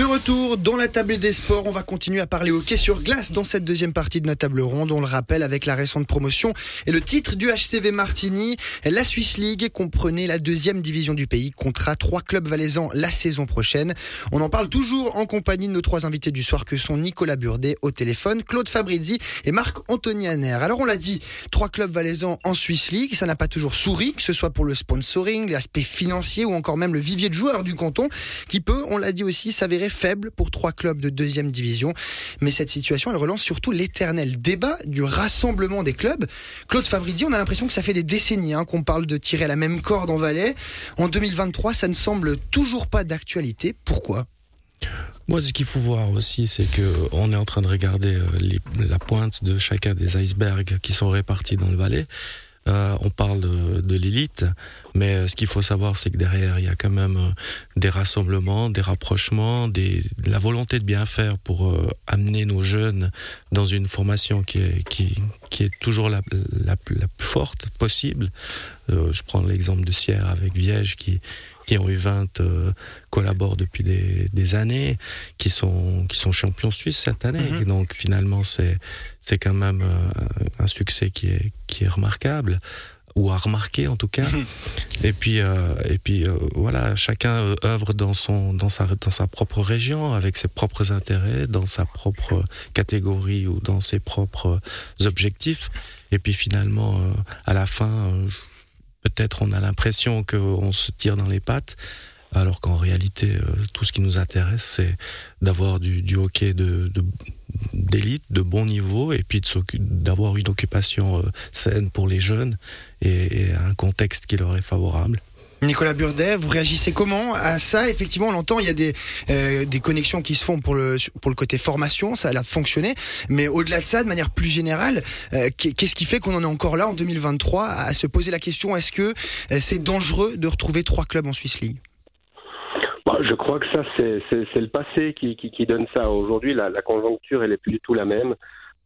De retour dans la table des sports, on va continuer à parler hockey sur glace dans cette deuxième partie de notre table ronde. On le rappelle avec la récente promotion et le titre du HCV Martigny. La Swiss League comprenait la deuxième division du pays, comptera trois clubs valaisans la saison prochaine. On en parle toujours en compagnie de nos trois invités du soir que sont Nicolas Burdet au téléphone, Claude Fabrizi et Marc Antonianer. Alors on l'a dit, trois clubs valaisans en Swiss League, ça n'a pas toujours souri, que ce soit pour le sponsoring, l'aspect financier ou encore même le vivier de joueurs du canton, qui peut, on l'a dit aussi, s'avérer faible pour trois clubs de deuxième division. Mais cette situation, elle relance surtout l'éternel débat du rassemblement des clubs. Claude Fabrizi, on a l'impression que ça fait des décennies hein, qu'on parle de tirer la même corde en Valais. En 2023, ça ne semble toujours pas d'actualité. Pourquoi? Moi, ce qu'il faut voir aussi, c'est que on est en train de regarder euh, la pointe de chacun des icebergs qui sont répartis dans le Valais. Euh, on parle de, l'élite, mais euh, ce qu'il faut savoir, c'est que derrière, il y a quand même euh, des rassemblements, des rapprochements, la volonté de bien faire pour amener nos jeunes dans une formation qui est, toujours la, la, plus forte possible. je prends l'exemple de Sierre avec Viège qui, qui ont eu 20 collaborent depuis des, des, années, qui sont, qui sont champions suisses cette année. Mm-hmm. donc finalement, c'est c'est quand même euh, un succès qui est, qui est remarquable ou à remarquer en tout cas. et puis euh, et puis euh, voilà, chacun œuvre dans son dans sa dans sa propre région avec ses propres intérêts, dans sa propre catégorie ou dans ses propres objectifs. Et puis finalement, à la fin, peut-être on a l'impression qu'on se tire dans les pattes, alors qu'en réalité, tout ce qui nous intéresse, c'est d'avoir du, du hockey d'élite, de bon niveau, et puis d'avoir une occupation euh, saine pour les jeunes et, un contexte qui leur est favorable. Nicolas Burdet, vous réagissez comment à ça? Effectivement, on l'entend, il y a des, euh, des connexions qui se font pour le, pour le côté formation, ça a l'air de fonctionner, mais au-delà de ça, de manière plus générale, euh, qu'est-ce qui fait qu'on en est encore là en 2023 à se poser la question, est-ce que c'est dangereux de retrouver trois clubs en Swiss League bah, je crois que ça, c'est le passé qui, qui, donne ça. Aujourd'hui, la, conjoncture, elle est plus du tout la même.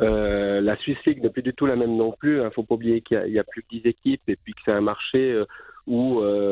Euh, la Swiss League n'est plus du tout la même non plus. Il hein. ne faut pas oublier qu'il y, a plus que 10 équipes et puis que c'est un marché euh, où, euh,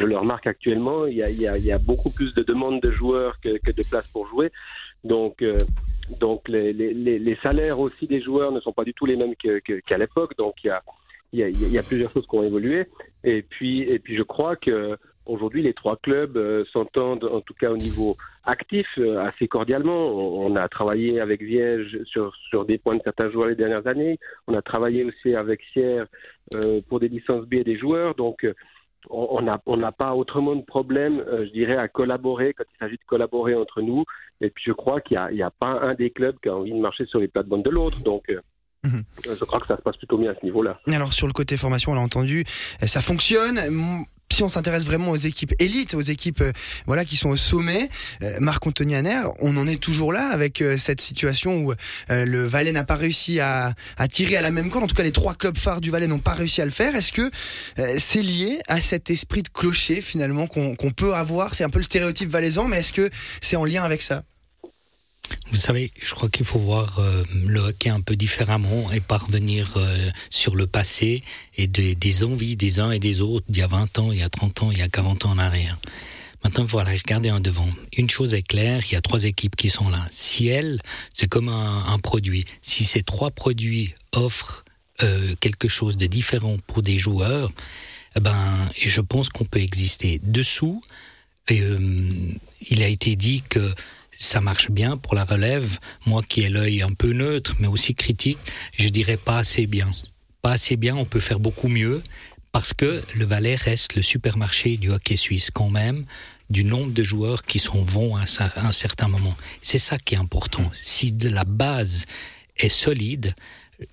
je le remarque actuellement, il y, a, beaucoup plus de demandes de joueurs que, de places pour jouer. Donc, euh, donc les, salaires aussi des joueurs ne sont pas du tout les mêmes qu'à l'époque. Donc, il y a, plusieurs choses qui ont évolué. Et puis, et puis je crois que Aujourd'hui, les trois clubs euh, s'entendent, en tout cas au niveau actif, euh, assez cordialement. On, a travaillé avec Viège sur, des points de certains joueurs les dernières années. On a travaillé aussi avec Sierre pour des licences B des joueurs. Donc, on n'a on pas autrement de problème, je dirais, à collaborer quand il s'agit de collaborer entre nous. Et puis, je crois qu'il n'y a, a, pas un des clubs qui a envie de marcher sur les plates-bandes de l'autre. Donc, mhm. Je crois que ça se passe plutôt bien à ce niveau-là. Alors sur le côté formation, on l'a entendu, ça fonctionne si on s'intéresse vraiment aux équipes élites, aux équipes euh, voilà qui sont au sommet, euh, Marc Anthony on en est toujours là avec euh, cette situation où le Valais n'a pas réussi à, à, tirer à la même corde. En tout cas, les trois clubs phares du Valais n'ont pas réussi à le faire. Est-ce que c'est lié à cet esprit de clocher finalement qu'on peut avoir? C'est un peu le stéréotype valaisan, mais est-ce que c'est en lien avec ça? Vous savez, je crois qu'il faut voir euh, le hockey un peu différemment et parvenir euh, sur le passé et des envies des uns et des autres d'il y a 20 ans, il y a 30 ans, il y a 40 ans en arrière. Maintenant, voilà, regardez en devant. Une chose est claire, il y a trois équipes qui sont là. Si elles, c'est comme un, produit. Si ces trois produits offrent euh, quelque chose de différent pour des joueurs, eh ben, je pense qu'on peut exister. Dessous, il a été dit que ça marche bien pour la relève. Moi qui ai l'œil un peu neutre, mais aussi critique, je dirais pas assez bien. Pas assez bien, on peut faire beaucoup mieux, parce que le Valais reste le supermarché du hockey suisse quand même, du nombre de joueurs qui sont vont à un certain moment. C'est ça qui est important. Si la base est solide,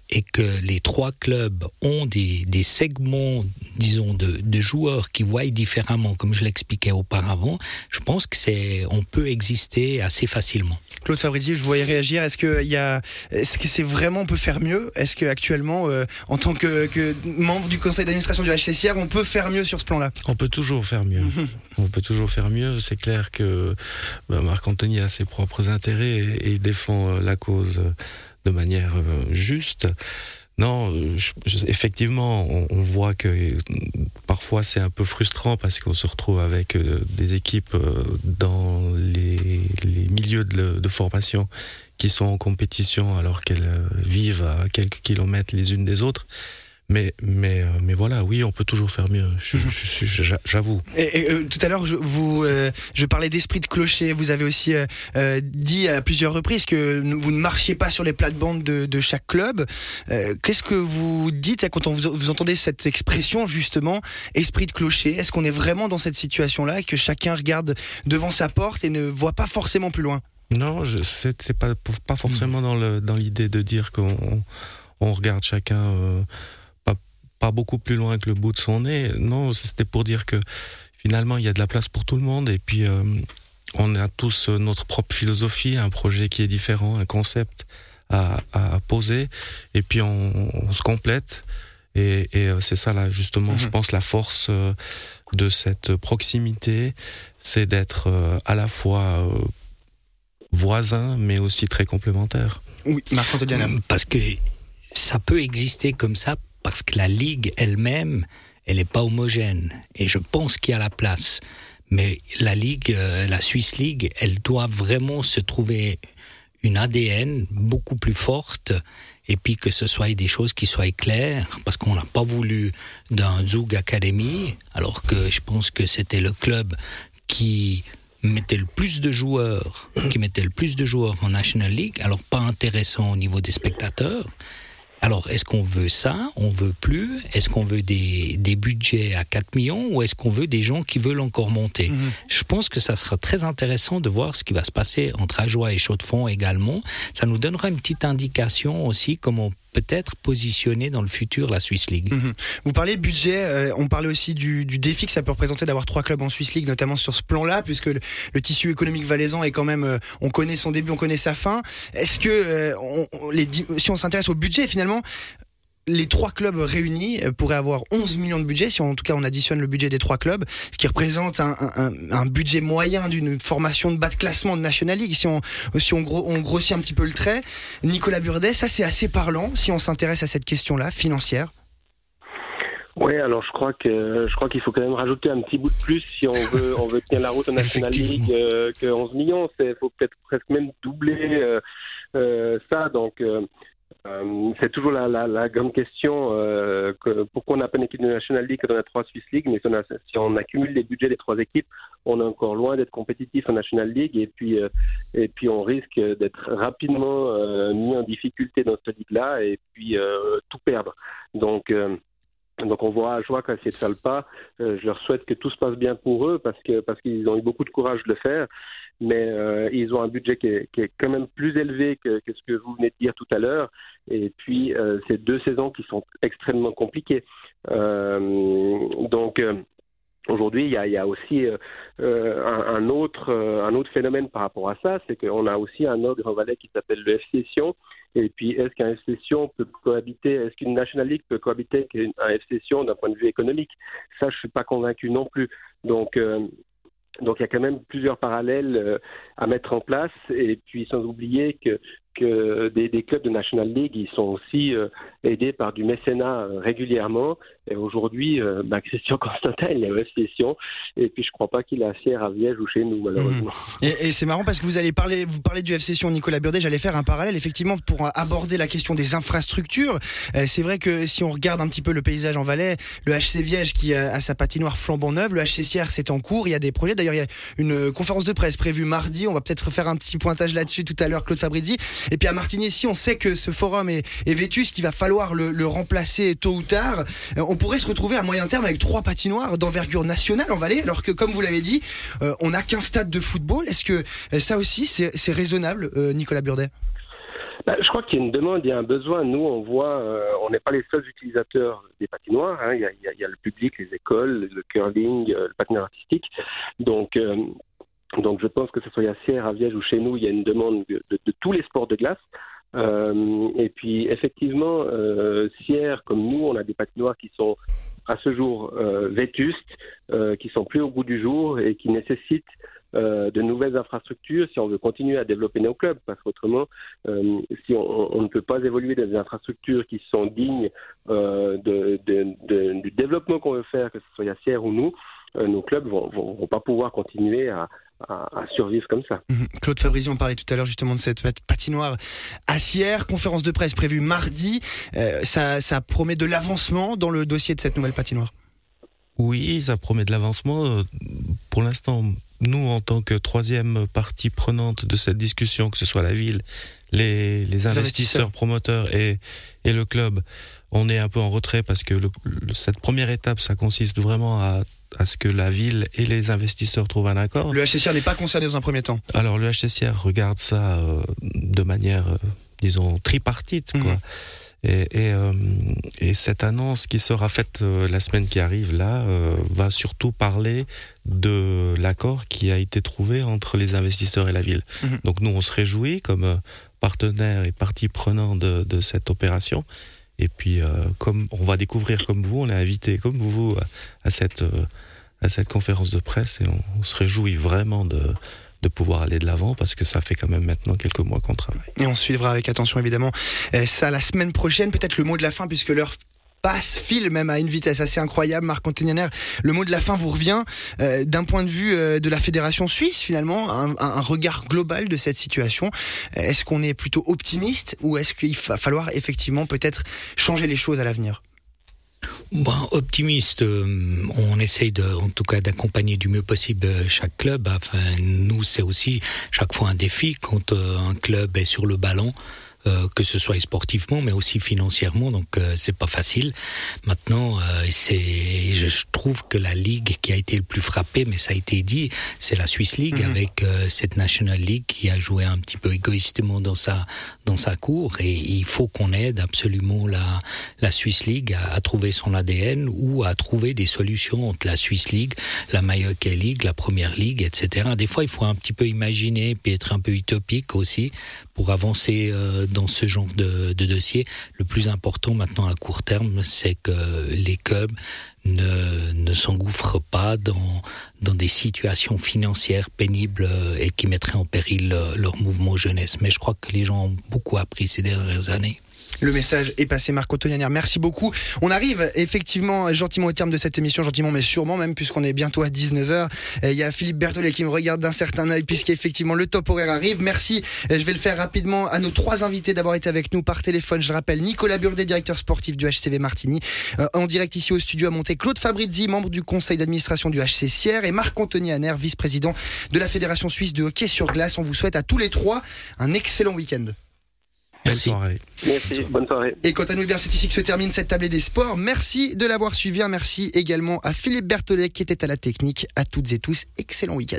et que les trois clubs ont des, des segments, disons, de, de, joueurs qui voient différemment, comme je l'expliquais auparavant, je pense que c'est, on peut exister assez facilement. Claude Fabrizi, je voyais réagir. Est-ce que il y a, est-ce que c'est vraiment on peut faire mieux? Est-ce que actuellement, euh, en tant que, que, membre du conseil d'administration du HCCR, on peut faire mieux sur ce plan-là? On peut toujours faire mieux. Mhm. on peut toujours faire mieux. C'est clair que bah, Marc Anthony a ses propres intérêts et, et défend euh, la cause de manière euh, juste. Non, effectivement, on, voit que parfois c'est un peu frustrant parce qu'on se retrouve avec des équipes dans les, milieux de, formation qui sont en compétition alors qu'elles vivent à quelques kilomètres les unes des autres. Mais, mais, euh, mais voilà, oui, on peut toujours faire mieux, j'avoue. Et, euh, tout à l'heure, je, vous, euh, je parlais d'esprit de clocher. Vous avez aussi dit à plusieurs reprises que vous ne marchiez pas sur les plates-bandes de, de, chaque club. Qu'est-ce que vous dites quand on vous, vous, entendez cette expression, justement, esprit de clocher? Est-ce qu'on est vraiment dans cette situation-là, que chacun regarde devant sa porte et ne voit pas forcément plus loin? Non, c'est pas, pas forcément hmm. dans l'idée de dire qu'on on regarde chacun pas beaucoup plus loin que le bout de son nez. Non, c'était pour dire que finalement, il y a de la place pour tout le monde et puis euh, on a tous notre propre philosophie, un projet qui est différent, un concept à, poser et puis on, se complète. Et, euh, c'est ça là justement, je mhm. pense la force euh, de cette proximité, c'est d'être à la fois voisin mais aussi très complémentaire. Oui, marc Parce que ça peut exister comme ça parce que la Ligue elle-même, elle n'est pas homogène. Et je pense qu'il y a la place. Mais la Ligue, euh, la Swiss League, elle doit vraiment se trouver une ADN beaucoup plus forte et puis que ce soit des choses qui soient claires, parce qu'on n'a pas voulu d'un Zug Academy, alors que je pense que c'était le club qui mettait le plus de joueurs, qui mettait le plus de joueurs en National League, alors pas intéressant au niveau des spectateurs. Alors, est-ce qu'on veut ça? On veut plus? Est-ce qu'on veut des, des, budgets à 4 millions ou est-ce qu'on veut des gens qui veulent encore monter? Mhm. Je pense que ça sera très intéressant de voir ce qui va se passer entre Ajoie et Chaux-de-Fonds également. Ça nous donnera une petite indication aussi comment peut-être positionner dans le futur la Swiss League. Mhm. Vous parlez budget, euh, on parlait aussi du, défi que ça peut représenter d'avoir trois clubs en Swiss League, notamment sur ce plan-là, puisque le, tissu économique valaisan est quand même, euh, on connaît son début, on connaît sa fin. Est-ce que euh, les, si on s'intéresse au budget, finalement, les trois clubs réunis euh, pourraient avoir 11 millions de budget, si en tout cas on additionne le budget des trois clubs, ce qui représente un, budget moyen d'une formation de bas de classement de National League. Si on, si on, on grossit un petit peu le trait, Nicolas Burdet, ça c'est assez parlant si on s'intéresse à cette question-là, financière. Oui, alors je crois que je crois qu'il faut quand même rajouter un petit bout de plus si on veut on veut tenir la route en National League euh, que 11 millions. Il faut peut-être presque même doubler euh, ça. Donc euh, c'est toujours la, la, la, grande question euh, que, pourquoi on n'a pas une équipe de National League quand on a trois Swiss League, mais si on, a, si on, accumule les budgets des trois équipes, on est encore loin d'être compétitif en National League et puis euh, et puis on risque d'être rapidement euh, mis en difficulté dans cette ligue-là et puis euh, tout perdre. Donc donc on voit à joie qu'à essayer de le pas. je leur souhaite que tout se passe bien pour eux parce que parce qu'ils ont eu beaucoup de courage de le faire mais euh, ils ont un budget qui est, quand même plus élevé que, ce que vous venez de dire tout à l'heure. Et puis, euh, c'est deux saisons qui sont extrêmement compliquées. Euh, donc, euh, Aujourd'hui, il y a, aussi un, autre, un autre phénomène par rapport à ça, c'est qu'on a aussi un autre Grand Valais qui s'appelle le FC Sion. Et puis, est-ce qu'un FC Sion peut cohabiter, est-ce qu'une National League peut cohabiter avec un FC Sion d'un point de vue économique? Ça, je suis pas convaincu non plus. Donc, donc il y a quand même plusieurs parallèles euh, à mettre en place. Et puis sans oublier que des, clubs de National League, ils sont aussi euh, aidés par du mécénat euh, régulièrement. Et aujourd'hui, euh, bah, Christian Constantin, il est en session. Et puis, je crois pas qu'il a Sierre à Viège ou chez nous, malheureusement. Mmh. Et, c'est marrant parce que vous allez parler, vous parlez du FC Sion, Nicolas Burdet. J'allais faire un parallèle, effectivement, pour aborder la question des infrastructures. c'est vrai que si on regarde un petit peu le paysage en Valais, le HC Viège qui a, sa patinoire flambant neuve, le HC Sierre, c'est en cours. Il y a des projets. D'ailleurs, il y a une conférence de presse prévue mardi. On va peut-être faire un petit pointage là-dessus tout à l'heure, Claude Fabrizi. Et puis à Martigny, on sait que ce forum est, est vétus, qu'il va falloir le, remplacer tôt ou tard. Euh, on pourrait se retrouver à moyen terme avec trois patinoires d'envergure nationale en Valais, alors que, comme vous l'avez dit, euh, on n'a qu'un stade de football. Est-ce que euh, ça aussi, c'est raisonnable, Nicolas Burdet? Bah, je crois qu'il y a une demande, il y a un besoin. Nous, on voit, on n'est pas les seuls utilisateurs des patinoires. Hein. Il, y a, il, y a, le public, les écoles, le curling, le patinage artistique. Donc, donc je pense que ce soit à Sierre, à Viège ou chez nous, il y a une demande de, de, tous les sports de glace. Euh, et puis effectivement, euh, Sierre, comme nous, on a des patinoires qui sont à ce jour euh, vétustes, euh, qui sont plus au bout du jour et qui nécessitent euh, de nouvelles infrastructures si on veut continuer à développer nos clubs, parce qu'autrement, euh, si on, ne peut pas évoluer dans des infrastructures qui sont dignes euh, de, du développement qu'on veut faire, que ce soit Yassière ou nous, nos clubs vont, vont, pas pouvoir continuer à, survivre comme ça. Mhm. Claude Fabrizi, on parlait tout à l'heure justement de cette patinoire acière, conférence de presse prévue mardi. ça, ça promet de l'avancement dans le dossier de cette nouvelle patinoire? Oui, ça promet de l'avancement. Euh, pour l'instant, nous, en tant que troisième partie prenante de cette discussion, que ce soit la ville, les, investisseurs, promoteurs et, et, le club, on est un peu en retrait parce que cette première étape, ça consiste vraiment à, à, ce que la ville et les investisseurs trouvent un accord. Le HCCR n'est pas concerné dans un premier temps. Alors le HCCR regarde ça euh, de manière, euh, disons, tripartite. Quoi. Mhm. Et, euh, et, cette annonce qui sera faite la semaine qui arrive là va surtout parler de l'accord qui a été trouvé entre les investisseurs et la ville. Mhm. Donc nous, on se réjouit comme partenaire et partie prenante de, de, cette opération. Et puis, comme on va découvrir comme vous, on est invité comme vous à, cette, à cette conférence de presse et on se réjouit vraiment de de pouvoir aller de l'avant parce que ça fait quand même maintenant quelques mois qu'on travaille. Et on suivra avec attention évidemment euh, ça la semaine prochaine, peut-être le mot de la fin puisque l'heure passe, file même à une vitesse assez incroyable. Marc Antonianer, le mot de la fin vous revient. Euh, d'un point de vue euh, de la fédération suisse, finalement, un, regard global de cette situation. Est-ce qu'on est plutôt optimiste ou est-ce qu'il va falloir effectivement peut-être changer les choses à l'avenir? Bon, optimiste, euh, on essaye de, en tout cas d'accompagner du mieux possible chaque club. Enfin, nous, c'est aussi chaque fois un défi quand euh, un club est sur le ballon. Euh, que ce soit sportivement, mais aussi financièrement. Donc euh, c'est pas facile. Maintenant, euh, c'est, je trouve que la ligue qui a été le plus frappée, mais ça a été dit, c'est la Swiss League mhm. avec cette National League qui a joué un petit peu égoïstement dans sa dans sa cour. Et il faut qu'on aide absolument la la Swiss League à, à, trouver son ADN ou à trouver des solutions entre la Swiss League, la Mallorca League, la Première League, etc. Des fois, il faut un petit peu imaginer puis être un peu utopique aussi pour avancer euh, dans ce genre de, dossier. Le plus important maintenant à court terme, c'est que les clubs ne, ne s'engouffrent pas dans, dans des situations financières pénibles euh, et qui mettraient en péril euh, leur mouvement jeunesse. Mais je crois que les gens ont beaucoup appris ces dernières années. Le message est passé, Marco Tonianière. Merci beaucoup. On arrive effectivement gentiment au terme de cette émission, gentiment mais sûrement même puisqu'on est bientôt à 19h. Il y a Philippe Berthollet qui me regarde d'un certain œil puisqu'effectivement le top horaire arrive. Merci. Je vais le faire rapidement à nos trois invités d'avoir été avec nous par téléphone. Je rappelle Nicolas Burdet, directeur sportif du HCV Martini. Euh, en direct ici au studio à monter Claude Fabrizi, membre du conseil d'administration du HC Sierre et Marc-Anthony vice-président de la Fédération Suisse de hockey sur glace. On vous souhaite à tous les trois un excellent week-end. Merci. Bonne soirée. Merci, bonne soirée. Et quant à nous, c'est ici que se termine cette tablée des sports. Merci de l'avoir suivi. Un merci également à Philippe Berthollet qui était à la technique. À toutes et tous, excellent week-end.